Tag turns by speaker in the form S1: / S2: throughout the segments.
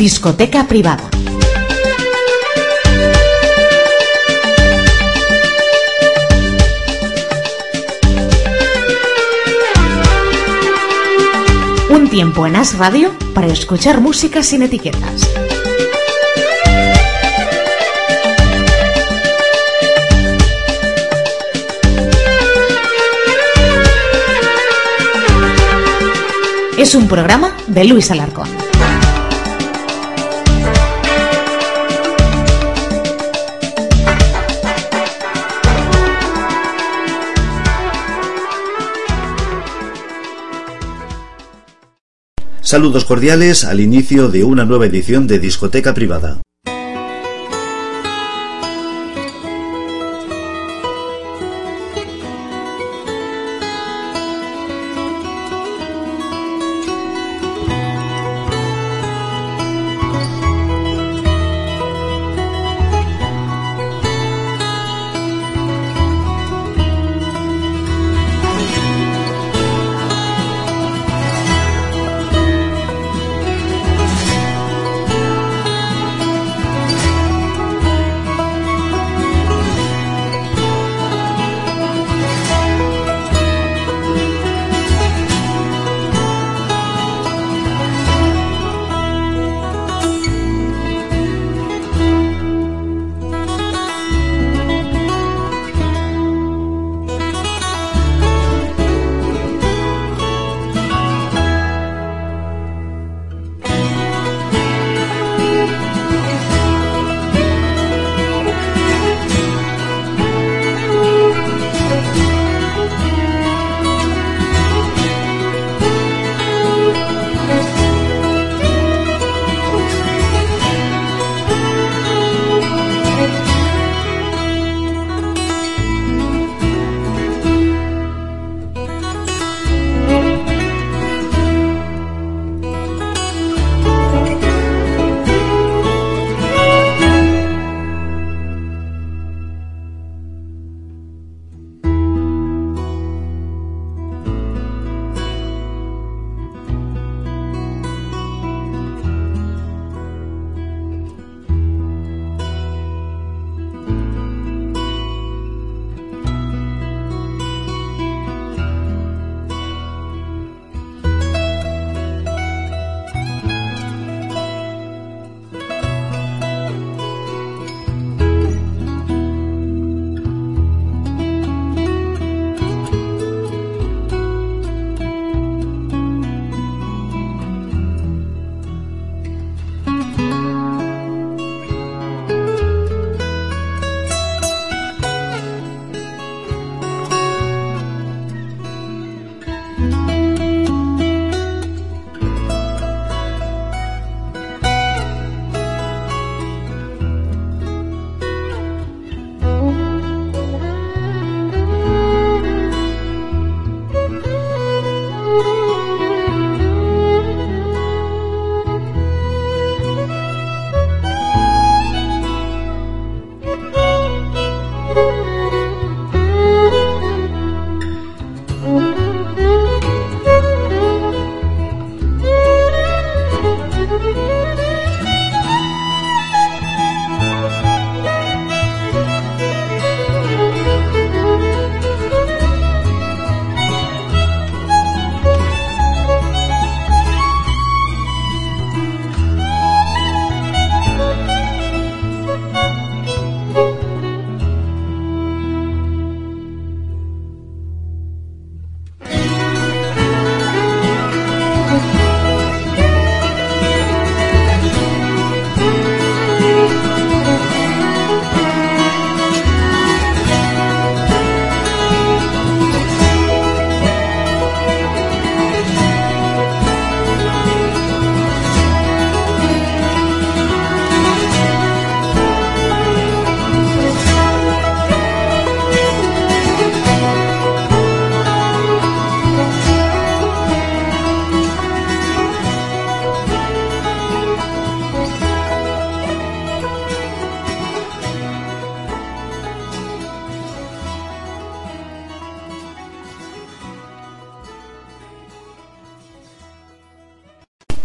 S1: Discoteca privada. Un tiempo en As Radio para escuchar música sin etiquetas. Es un programa de Luis Alarcón.
S2: Saludos cordiales al inicio de una nueva edición de Discoteca Privada.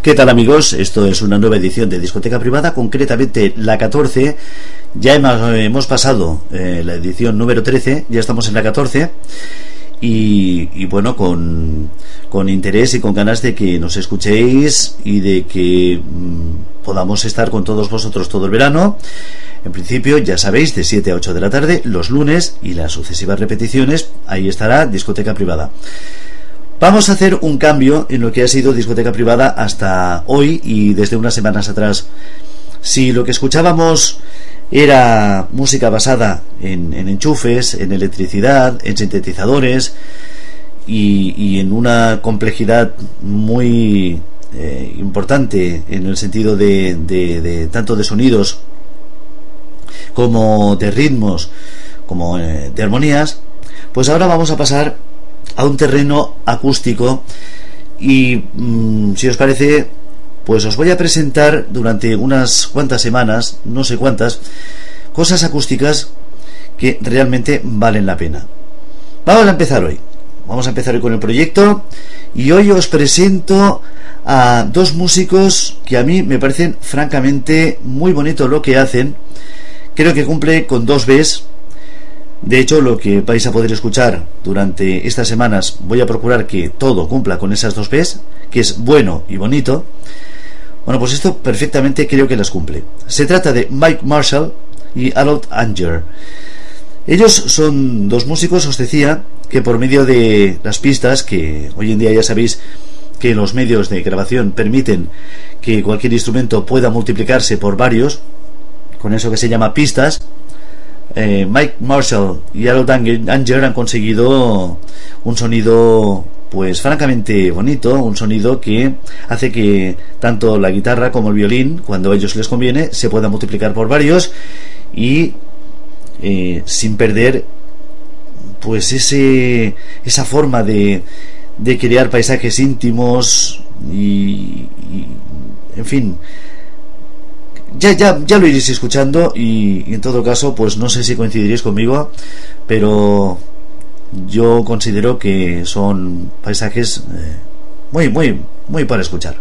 S2: ¿Qué tal amigos? Esto es una nueva edición de Discoteca Privada, concretamente la 14. Ya hemos, pasado eh, la edición número 13, ya estamos en la 14. Y, bueno, con, interés y con ganas de que nos escuchéis y de que mm, podamos estar con todos vosotros todo el verano. En principio, ya sabéis, de 7 a 8 de la tarde, los lunes y las sucesivas repeticiones, ahí estará discoteca privada. Vamos a hacer un cambio en lo que ha sido discoteca privada hasta hoy y desde unas semanas atrás. Si lo que escuchábamos era música basada en, enchufes, en electricidad, en sintetizadores y, en una complejidad muy eh, importante en el sentido de, tanto de sonidos como de ritmos como eh, de armonías, pues ahora vamos a pasar a un terreno acústico y mm, si os parece pues os voy a presentar durante unas cuantas semanas, no sé cuántas, cosas acústicas que realmente valen la pena. Vamos a empezar hoy. Vamos a empezar hoy con el proyecto y hoy os presento a dos músicos que a mí me parecen francamente muy bonito lo que hacen. Creo que cumple con dos Bs de hecho, lo que vais a poder escuchar durante estas semanas, voy a procurar que todo cumpla con esas dos P's, que es bueno y bonito. Bueno, pues esto perfectamente creo que las cumple. Se trata de Mike Marshall y Harold Anger. Ellos son dos músicos, os decía, que por medio de las pistas, que hoy en día ya sabéis que los medios de grabación permiten que cualquier instrumento pueda multiplicarse por varios, con eso que se llama pistas, eh, Mike Marshall y Harold Anger han conseguido un sonido pues francamente bonito, un sonido que hace que tanto la guitarra como el violín, cuando a ellos les conviene, se puedan multiplicar por varios y eh, sin perder pues ese esa forma de, de crear paisajes íntimos y en fin ya, ya, ya lo iréis escuchando y, en todo caso, pues no sé si coincidiréis conmigo, pero yo considero que son paisajes eh, muy, muy, muy para escuchar.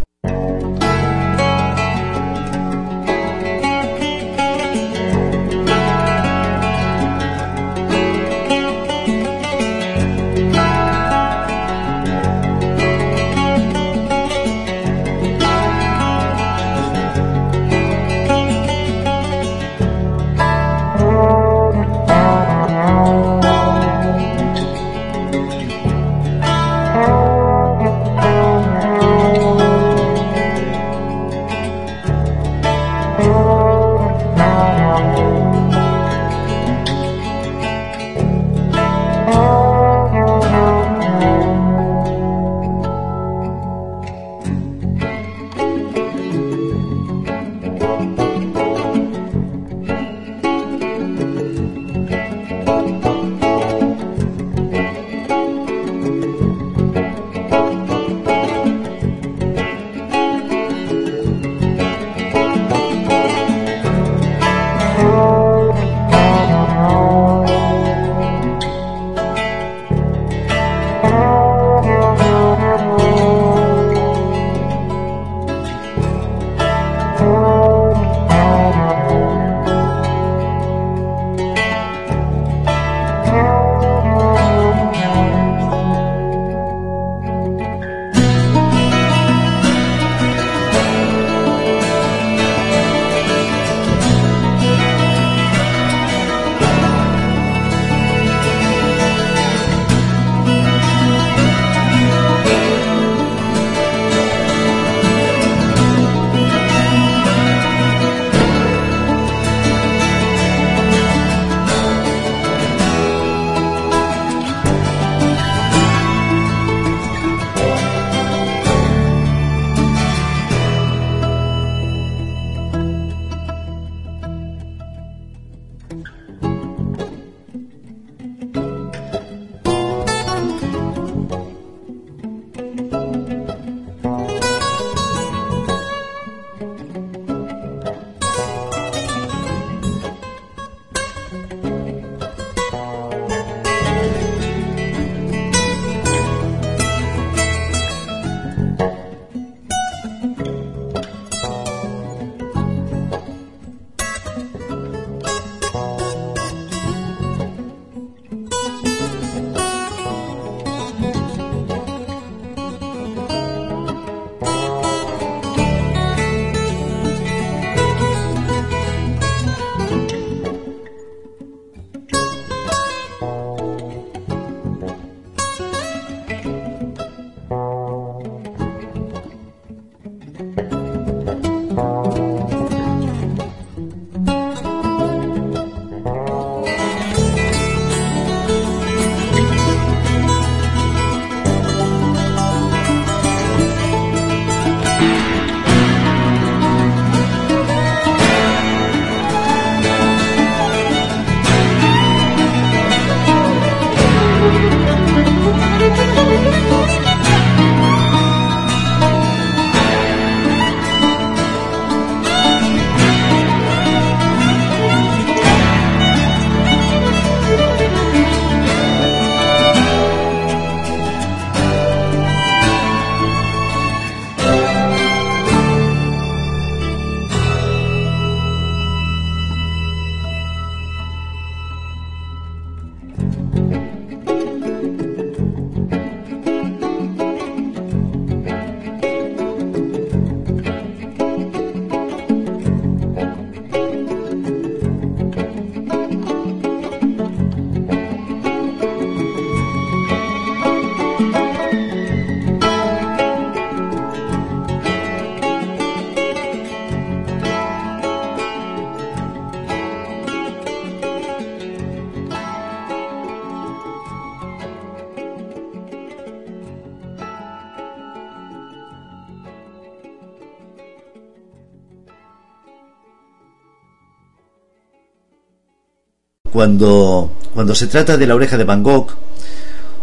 S2: Cuando, cuando se trata de la oreja de Van Gogh,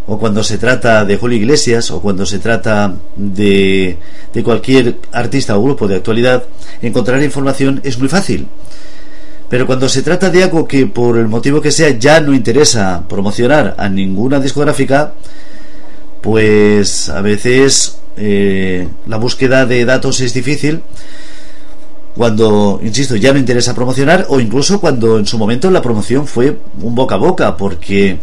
S2: o cuando se trata de Julio Iglesias, o cuando se trata de, de cualquier artista o grupo de actualidad, encontrar información es muy fácil. Pero cuando se trata de algo que por el motivo que sea ya no interesa promocionar a ninguna discográfica, pues a veces eh, la búsqueda de datos es difícil cuando, insisto, ya no interesa promocionar o incluso cuando en su momento la promoción fue un boca a boca porque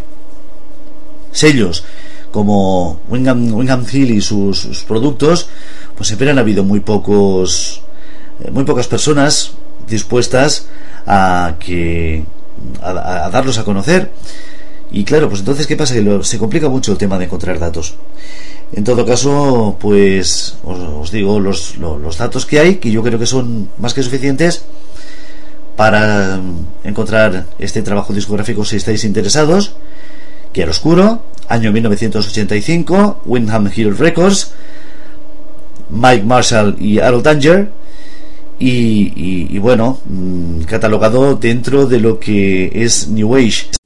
S2: sellos como Wingham, Hill y sus, productos pues siempre han habido muy pocos eh, muy pocas personas dispuestas a que a, darlos a conocer. Y claro pues entonces qué pasa que se complica mucho el tema de encontrar datos en todo caso pues os, digo los, datos que hay que yo creo que son más que suficientes para encontrar este trabajo discográfico si estáis interesados que al oscuro año 1985 Windham Hill Records Mike Marshall y Harold Danger y, bueno, mm, catalogado dentro de lo que es New Age.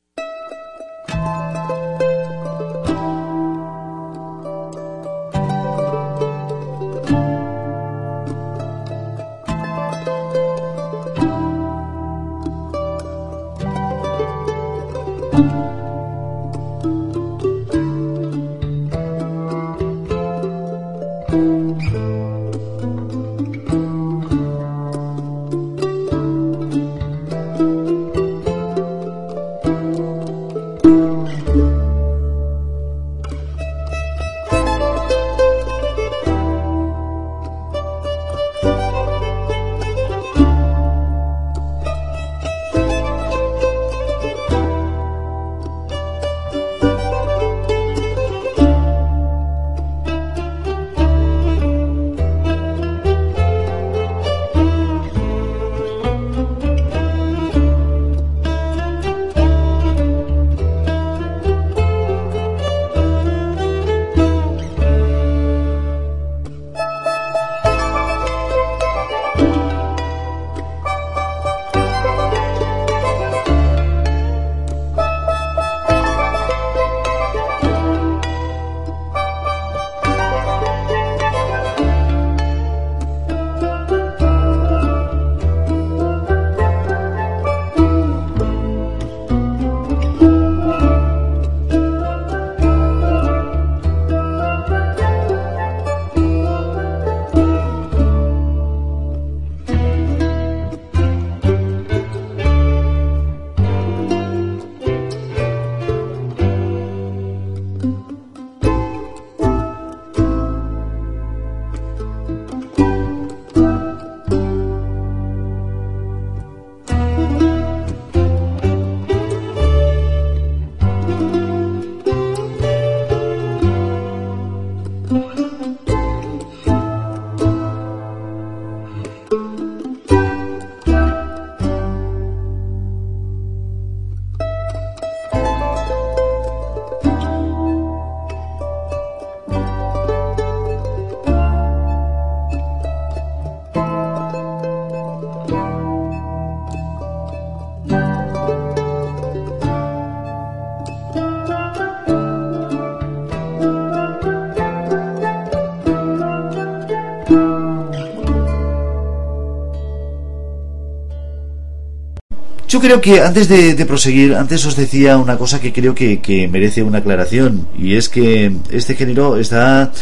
S2: Yo creo que antes de, proseguir, antes os decía una cosa que creo que, merece una aclaración y es que este género está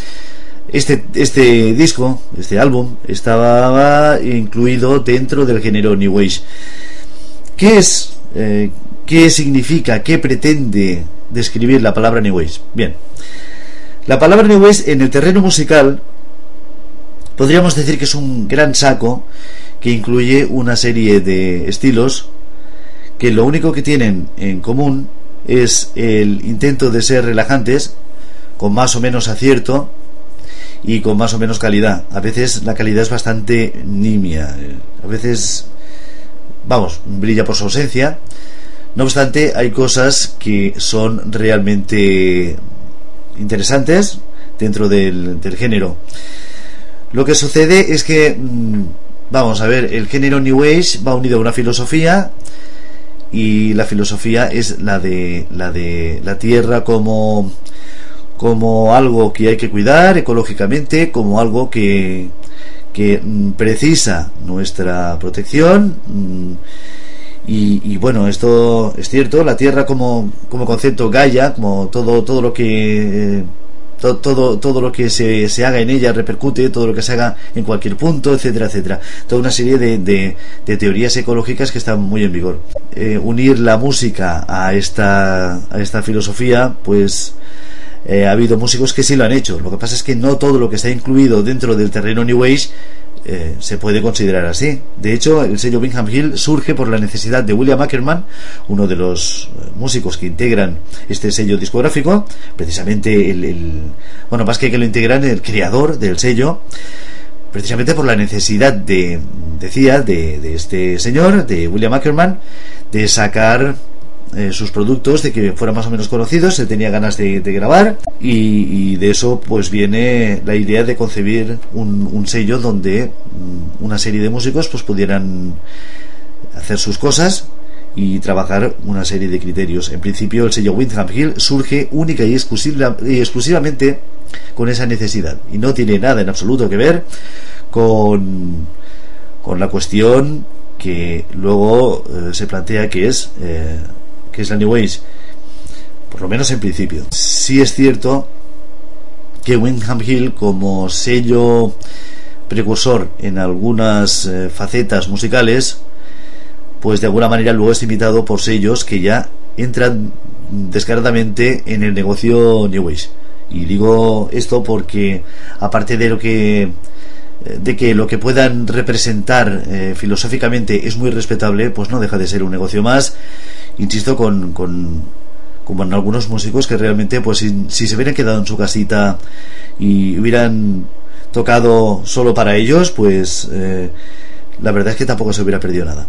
S2: este, este disco, este álbum, estaba incluido dentro del género New Age. ¿Qué es? Eh, ¿Qué significa? ¿Qué pretende describir la palabra New Age? Bien, la palabra New Age en el terreno musical podríamos decir que es un gran saco que incluye una serie de estilos que lo único que tienen en común es el intento de ser relajantes, con más o menos acierto y con más o menos calidad. A veces la calidad es bastante nimia, a veces, vamos, brilla por su ausencia. No obstante, hay cosas que son realmente interesantes dentro del, género. Lo que sucede es que, mm, vamos a ver, el género New Age va unido a una filosofía y la filosofía es la de la de la tierra como como algo que hay que cuidar ecológicamente, como algo que, que mm, precisa nuestra protección. Mm, y, bueno, esto es cierto, la Tierra como, como concepto Gaia, como todo, todo lo que... todo, todo, lo que se, se, haga en ella repercute, todo lo que se haga en cualquier punto, etcétera, etcétera. Toda una serie de, de, teorías ecológicas que están muy en vigor. Eh, unir la música a esta, a esta filosofía, pues eh, ha habido músicos que sí lo han hecho. Lo que pasa es que no todo lo que está incluido dentro del terreno New Age eh, se puede considerar así. De hecho, el sello Bingham Hill surge por la necesidad de William Ackerman, uno de los eh, músicos que integran este sello discográfico, precisamente el, bueno, más que que lo integran, el creador del sello, precisamente por la necesidad de, decía, de, de este señor, de William Ackerman, de sacar eh, sus productos, de que fueran más o menos conocidos, se tenía ganas de, grabar y, de eso pues viene la idea de concebir un, sello donde mm, una serie de músicos pues pudieran hacer sus cosas y trabajar una serie de criterios. En principio el sello Windham Hill surge única y, y exclusivamente con esa necesidad y no tiene nada en absoluto que ver con, con la cuestión que luego eh, se plantea que es eh, que es la New Age, por lo menos en principio. Sí es cierto que Windham Hill, como sello precursor en algunas eh, facetas musicales, pues de alguna manera luego es imitado por sellos que ya entran descaradamente en el negocio New Age. Y digo esto porque, aparte de lo que de que lo que puedan representar eh, filosóficamente es muy respetable, pues no deja de ser un negocio más insisto, con, con algunos músicos que realmente, pues si, se hubieran quedado en su casita y hubieran tocado solo para ellos, pues eh, la verdad es que tampoco se hubiera perdido nada.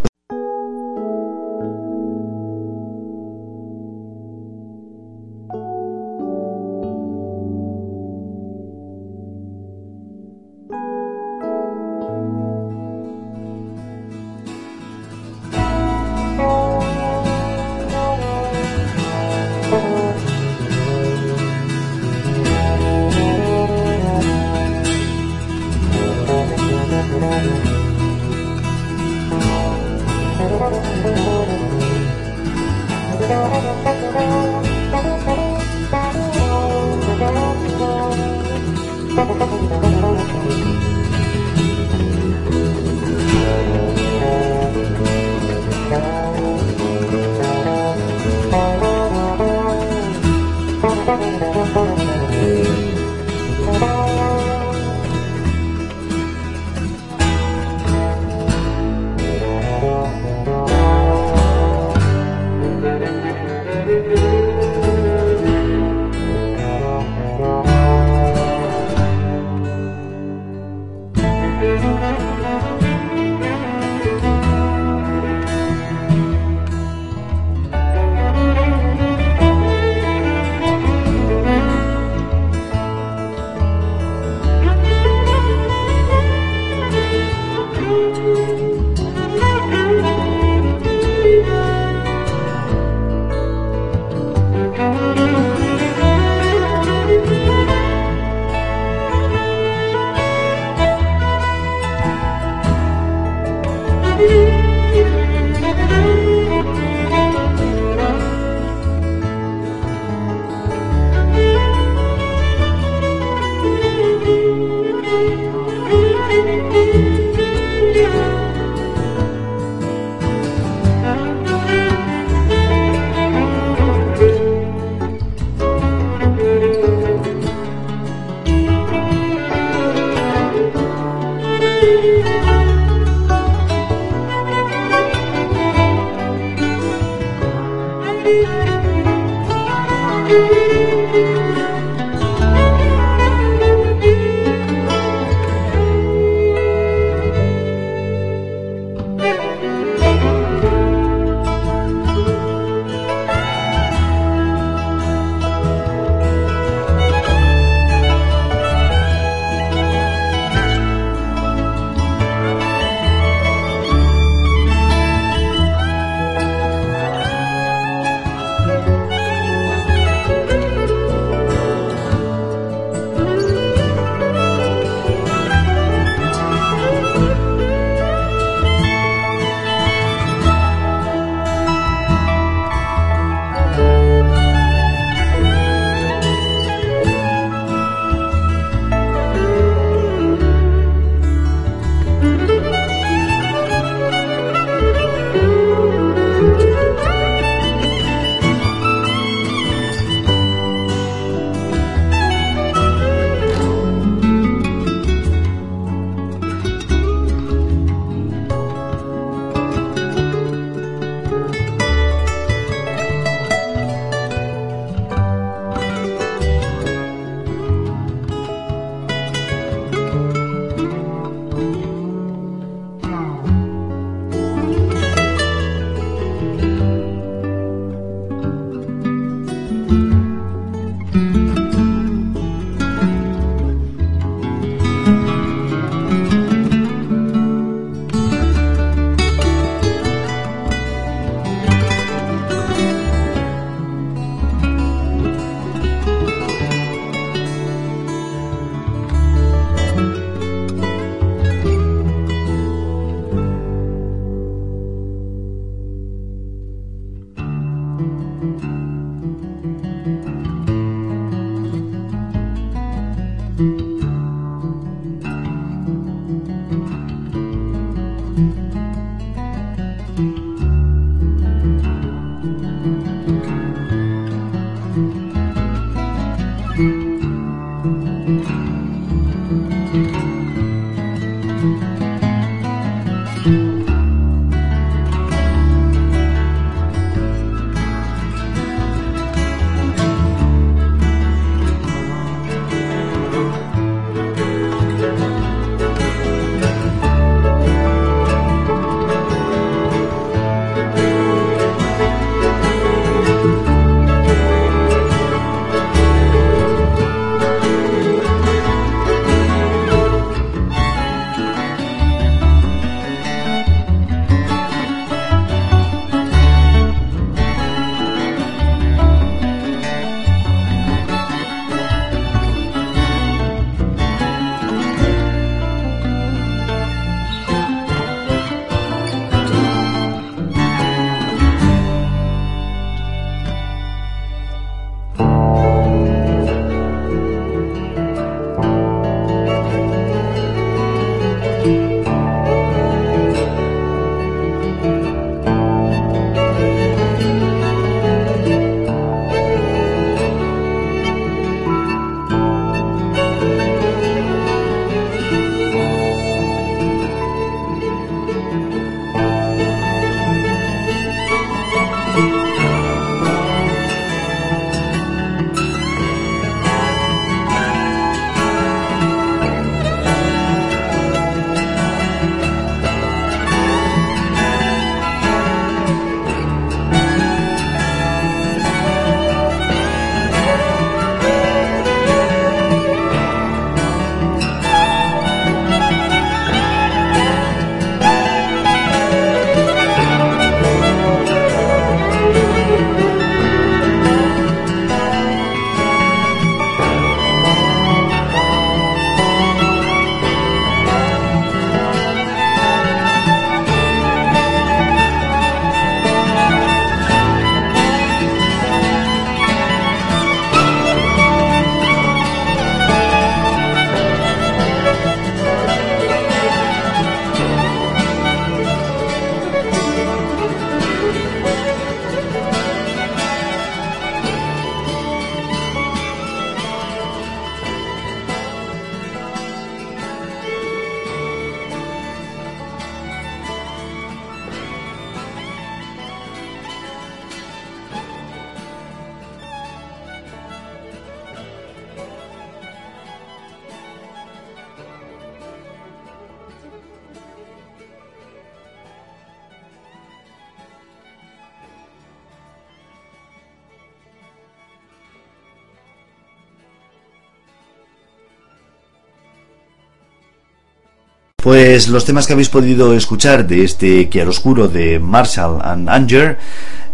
S2: Pues los temas que habéis podido escuchar de este Chiaroscuro de Marshall and Anger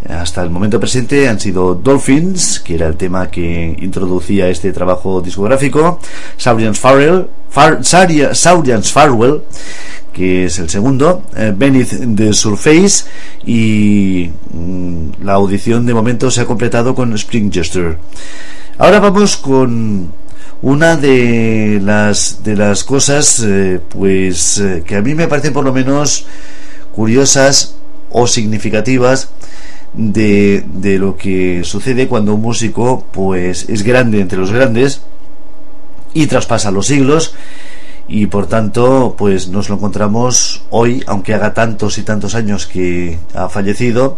S2: hasta el momento presente han sido Dolphins, que era el tema que introducía este trabajo discográfico, Saurians Farrell, Saurians que es el segundo, eh, Beneath the Surface y mm, la audición de momento se ha completado con Spring Jester. Ahora vamos con una de las de las cosas eh, pues eh, que a mí me parecen por lo menos curiosas o significativas de, de lo que sucede cuando un músico pues es grande entre los grandes y traspasa los siglos y por tanto pues nos lo encontramos hoy aunque haga tantos y tantos años que ha fallecido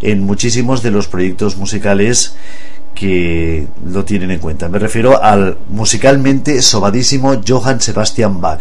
S2: en muchísimos de los proyectos musicales que lo tienen en cuenta. Me refiero al musicalmente sobadísimo Johann Sebastian Bach.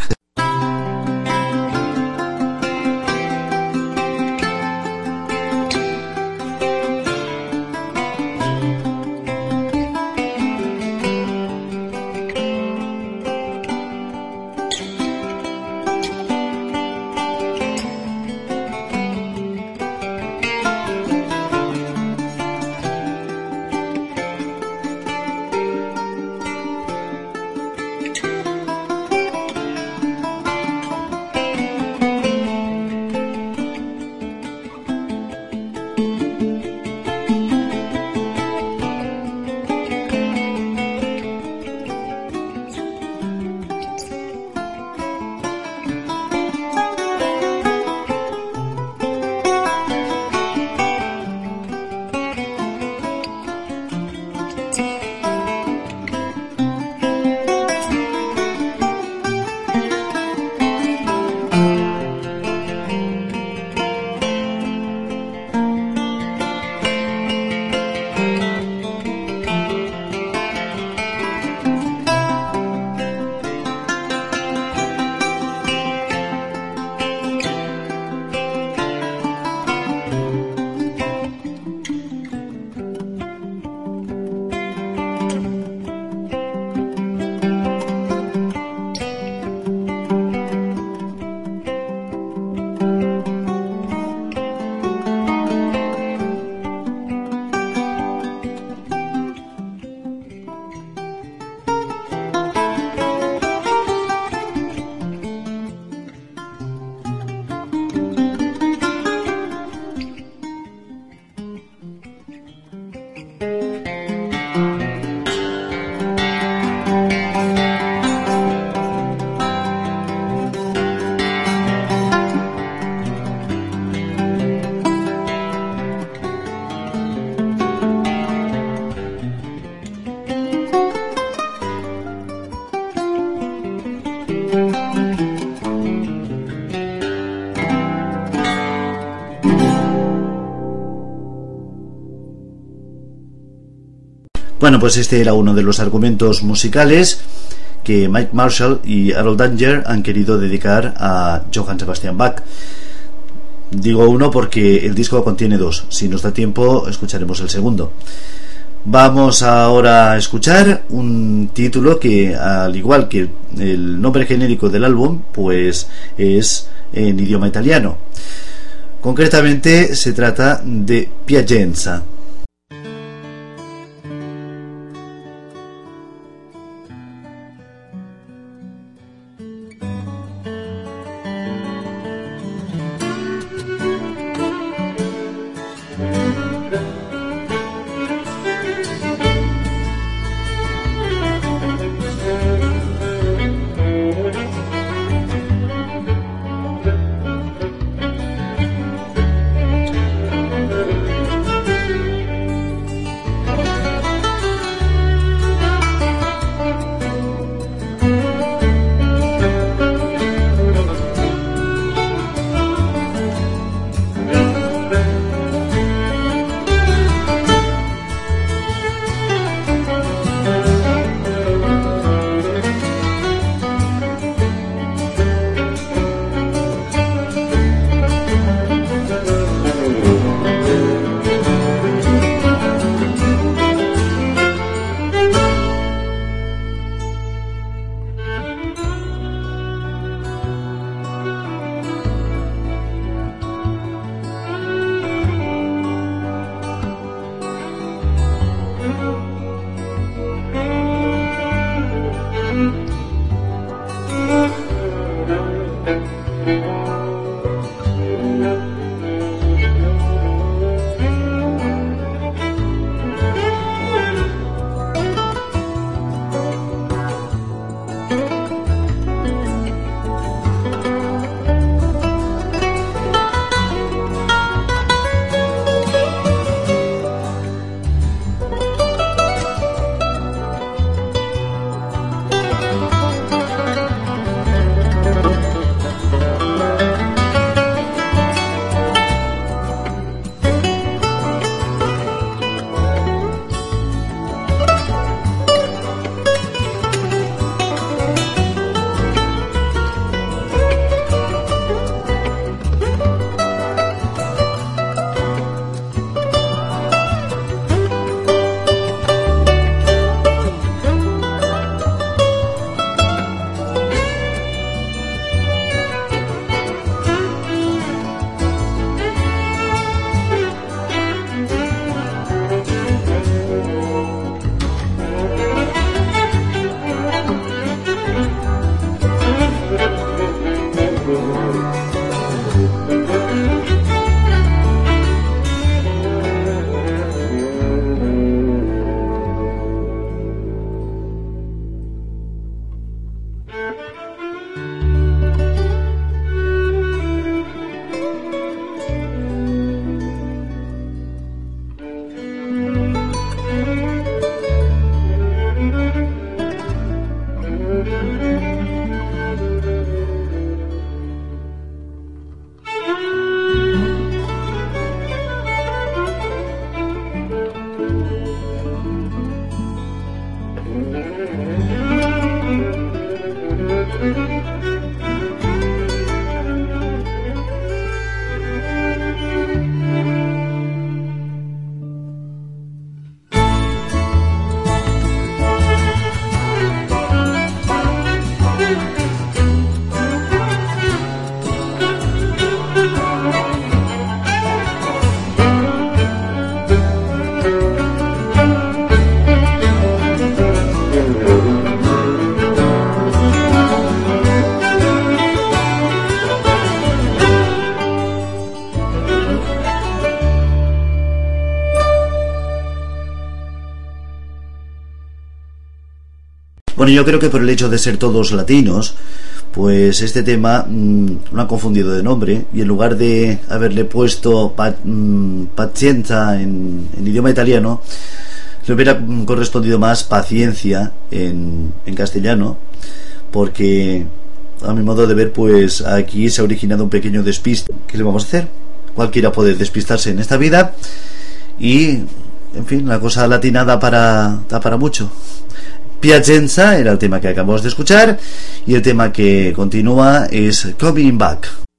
S2: Bueno, pues este era uno de los argumentos musicales que Mike Marshall y Harold Danger han querido dedicar a Johann Sebastian Bach. Digo uno porque el disco contiene dos. Si nos da tiempo, escucharemos el segundo. Vamos ahora a escuchar un título que, al igual que el nombre genérico del álbum, pues es en idioma italiano. Concretamente se trata de Piacenza. Bueno, yo creo que por el hecho de ser todos latinos, pues este tema mm, no ha confundido de nombre y en lugar de haberle puesto pa, mm, en, idioma italiano, le hubiera correspondido más paciencia en, en castellano, porque a mi modo de ver, pues aquí se ha originado un pequeño despiste. ¿Qué le vamos a hacer? Cualquiera puede despistarse en esta vida y en fin, la cosa latina da para, da para mucho. Piacenza era el tema que acabamos de escuchar y el tema que continúa es Coming Back.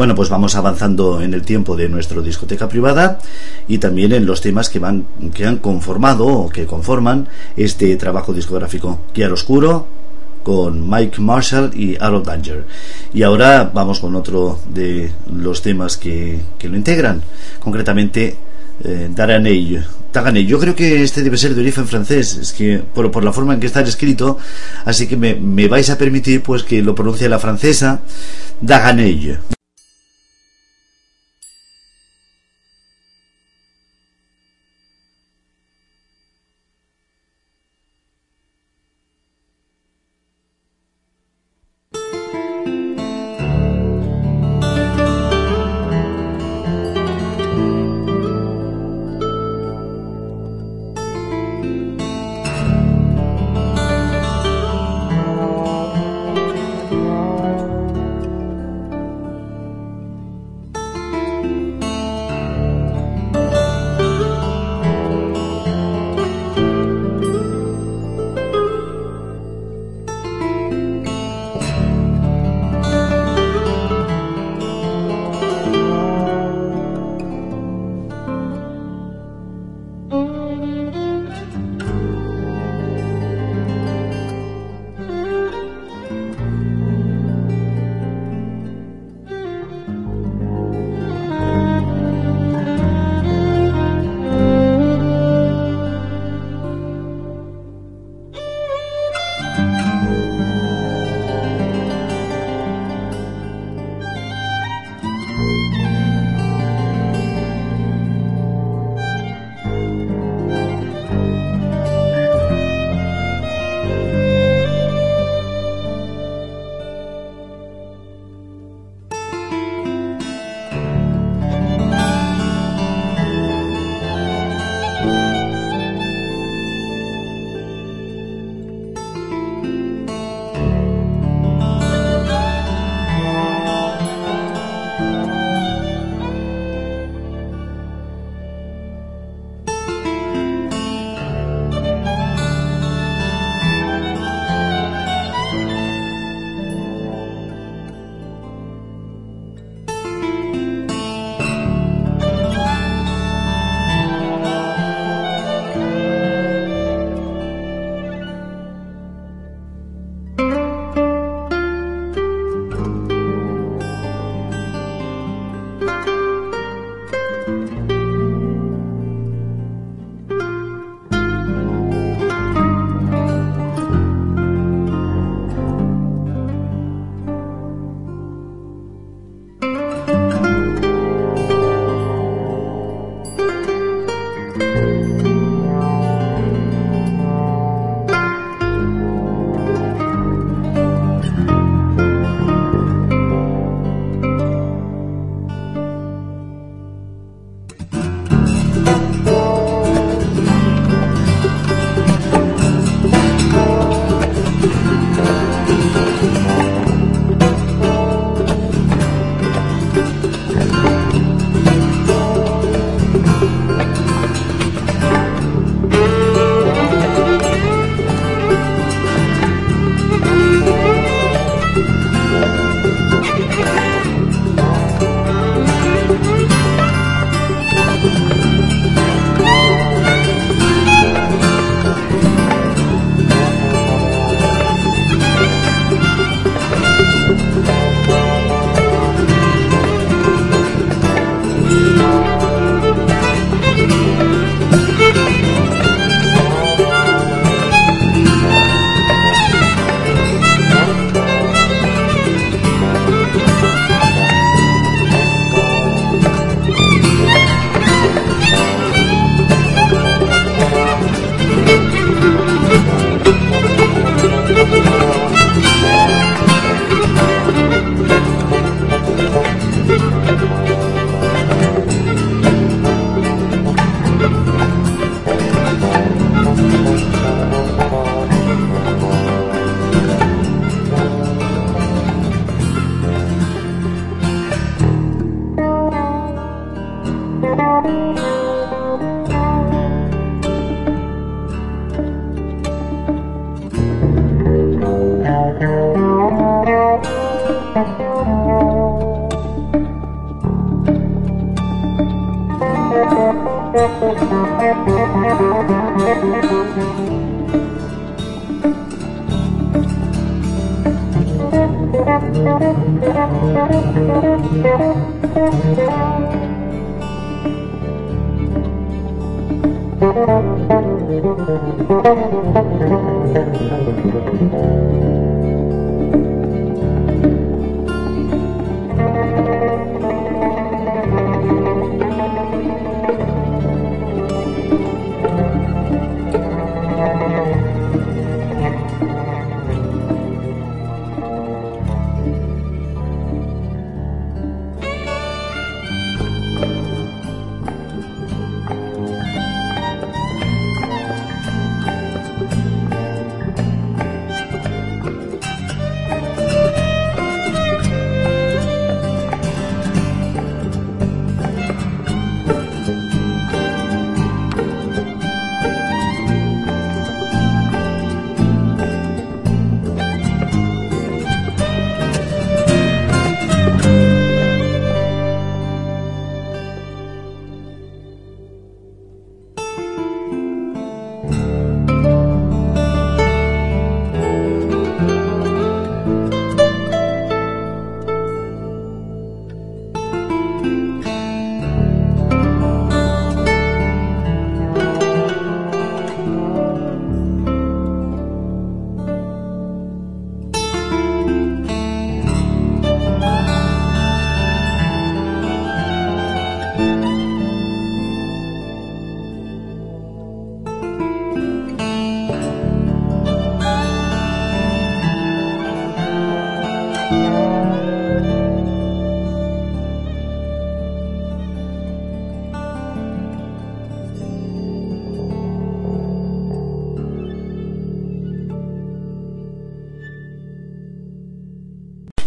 S2: Bueno, pues vamos avanzando en el tiempo de nuestra discoteca privada y también en los temas que van que han conformado o que conforman este trabajo discográfico Oscuro con Mike Marshall y Arrow Danger. Y ahora vamos con otro de los temas que, lo integran, concretamente eh, Daraney. Yo creo que este debe ser de origen francés, es que por, por la forma en que está escrito, así que me, me vais a permitir pues que lo pronuncie la francesa, Daganey.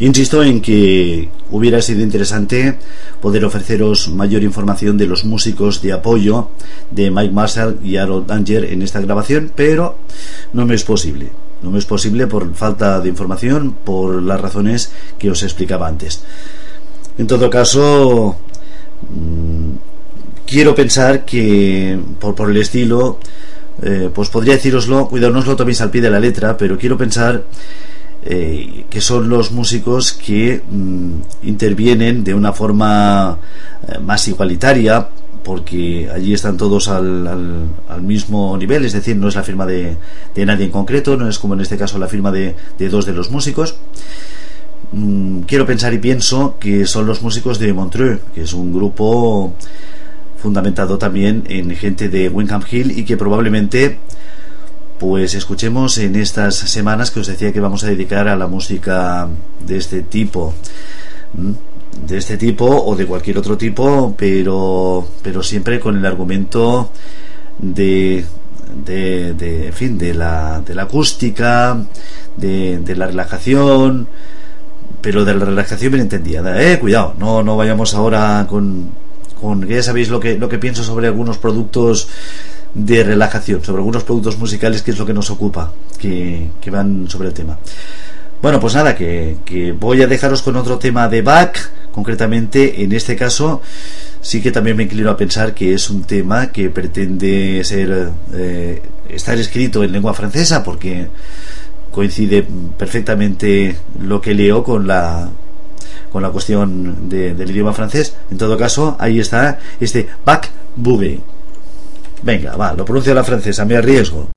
S2: Insisto en que hubiera sido interesante poder ofreceros mayor información de los músicos de apoyo de Mike Marshall y Harold Danger en esta grabación, pero no me es posible. No me es posible por falta de información, por las razones que os explicaba antes. En todo caso, mm, quiero pensar que por, por el estilo, eh, pues podría deciroslo, cuidado, no os lo toméis al pie de la letra, pero quiero pensar eh, que son los músicos que mm, intervienen de una forma eh, más igualitaria, porque allí están todos al, al, mismo nivel, es decir, no es la firma de, de, nadie en concreto, no es como en este caso la firma de, de dos de los músicos. Mm, quiero pensar y pienso que son los músicos de Montreux, que es un grupo fundamentado también en gente de Wingham Hill y que probablemente pues escuchemos en estas semanas que os decía que vamos a dedicar a la música de este tipo de este tipo o de cualquier otro tipo pero pero siempre con el argumento de de, de en fin de la, de la acústica de, de la relajación pero de la relajación bien entendida eh cuidado no no vayamos ahora con con ya sabéis lo que lo que pienso sobre algunos productos de relajación, sobre algunos productos musicales que es lo que nos ocupa, que, van sobre el tema. Bueno, pues nada, que, voy a dejaros con otro tema de Bach, concretamente en este caso sí que también me inclino a pensar que es un tema que pretende ser eh, estar escrito en lengua francesa porque coincide perfectamente lo que leo con la con la cuestión del idioma francés. En todo caso, ahí está este Bach Bouvet. Venga, va, lo pronuncio a la francesa, me arriesgo.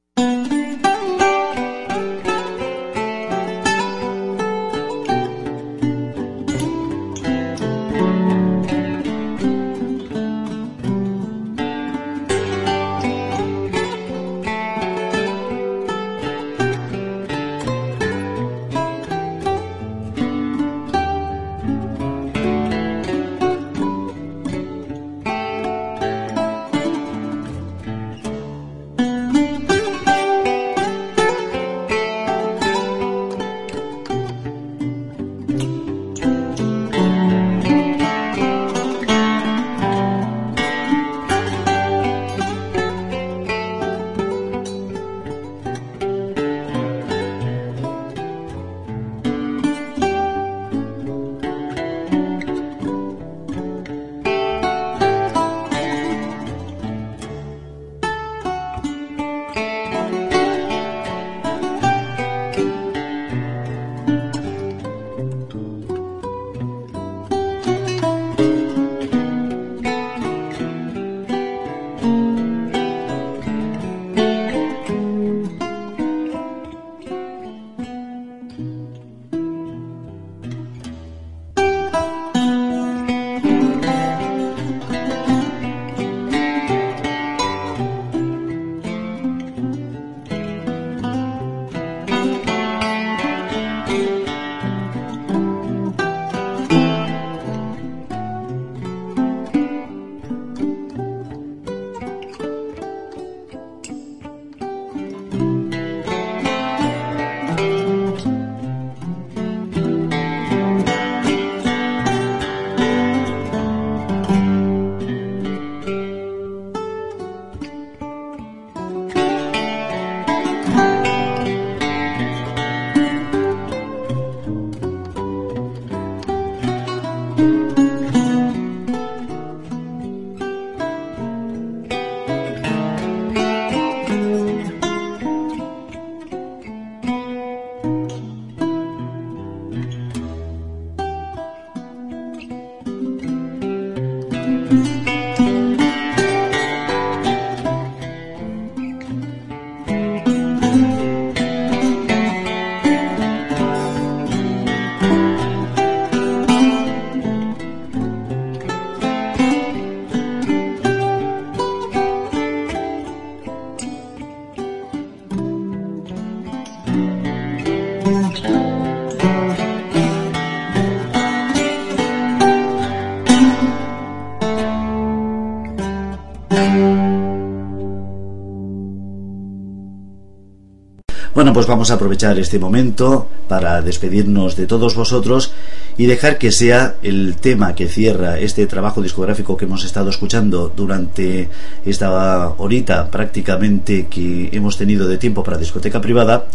S2: Aprovechar este momento para despedirnos de todos vosotros y dejar que sea el tema que cierra este trabajo discográfico que hemos estado escuchando durante esta horita prácticamente que hemos tenido de tiempo para discoteca privada,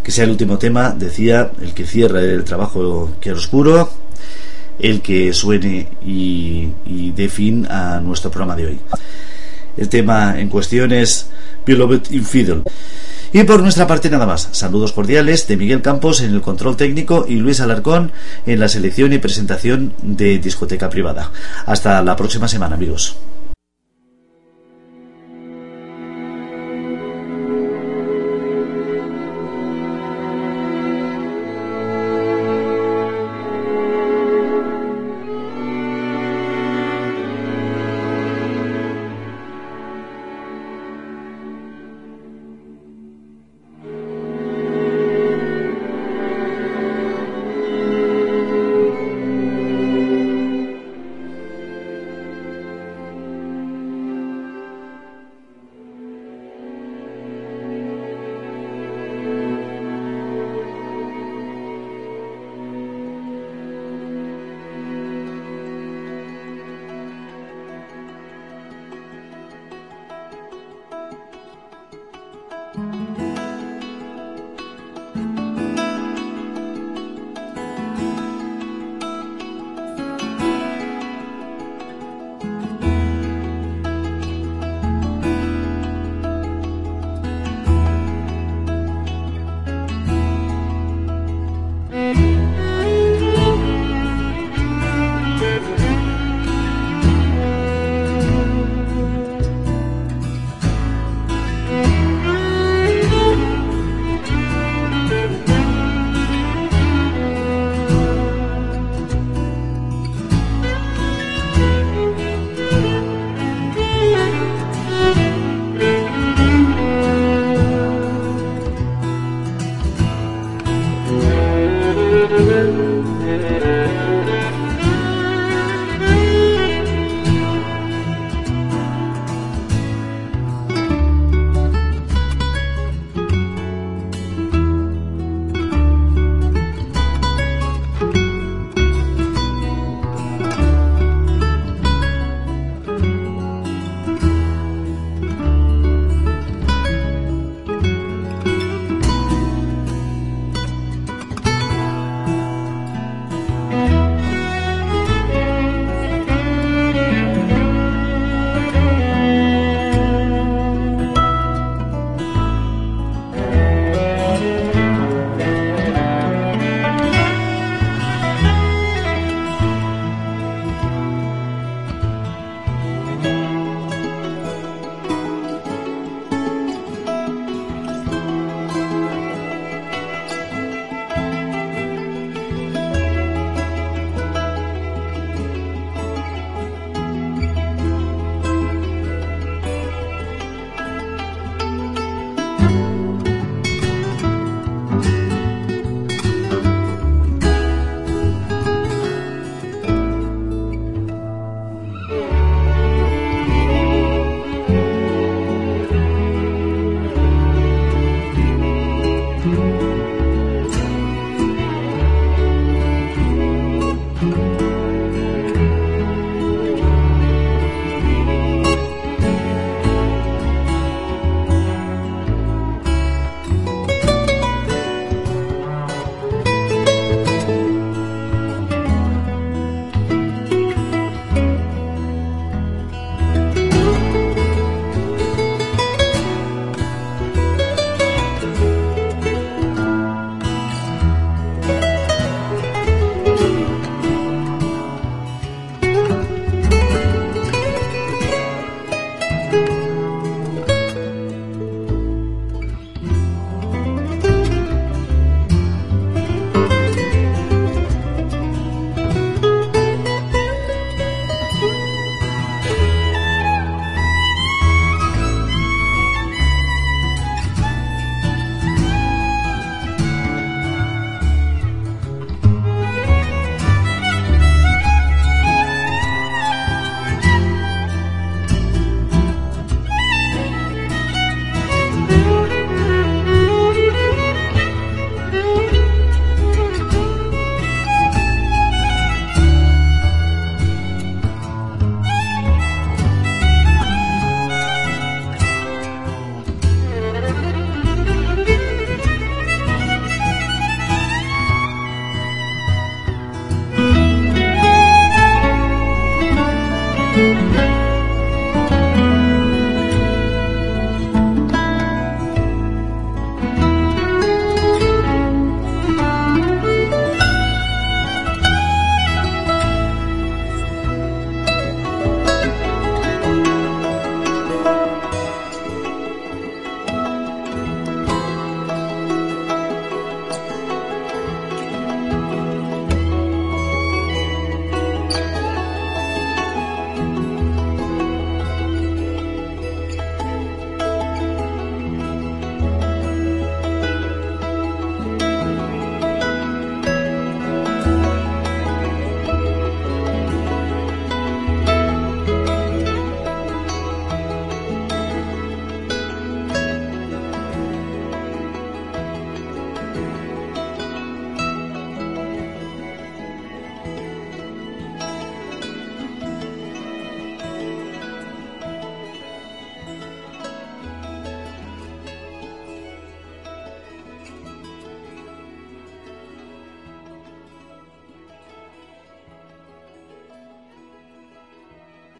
S2: que sea el último tema, decía, el que cierra el trabajo que oscuro, el que suene y, y dé fin a nuestro programa de hoy. El tema en cuestión es Beloved Infidel. Y por nuestra parte nada más. Saludos cordiales de Miguel Campos en el control técnico y Luis Alarcón en la selección y presentación de discoteca privada. Hasta la próxima semana, amigos.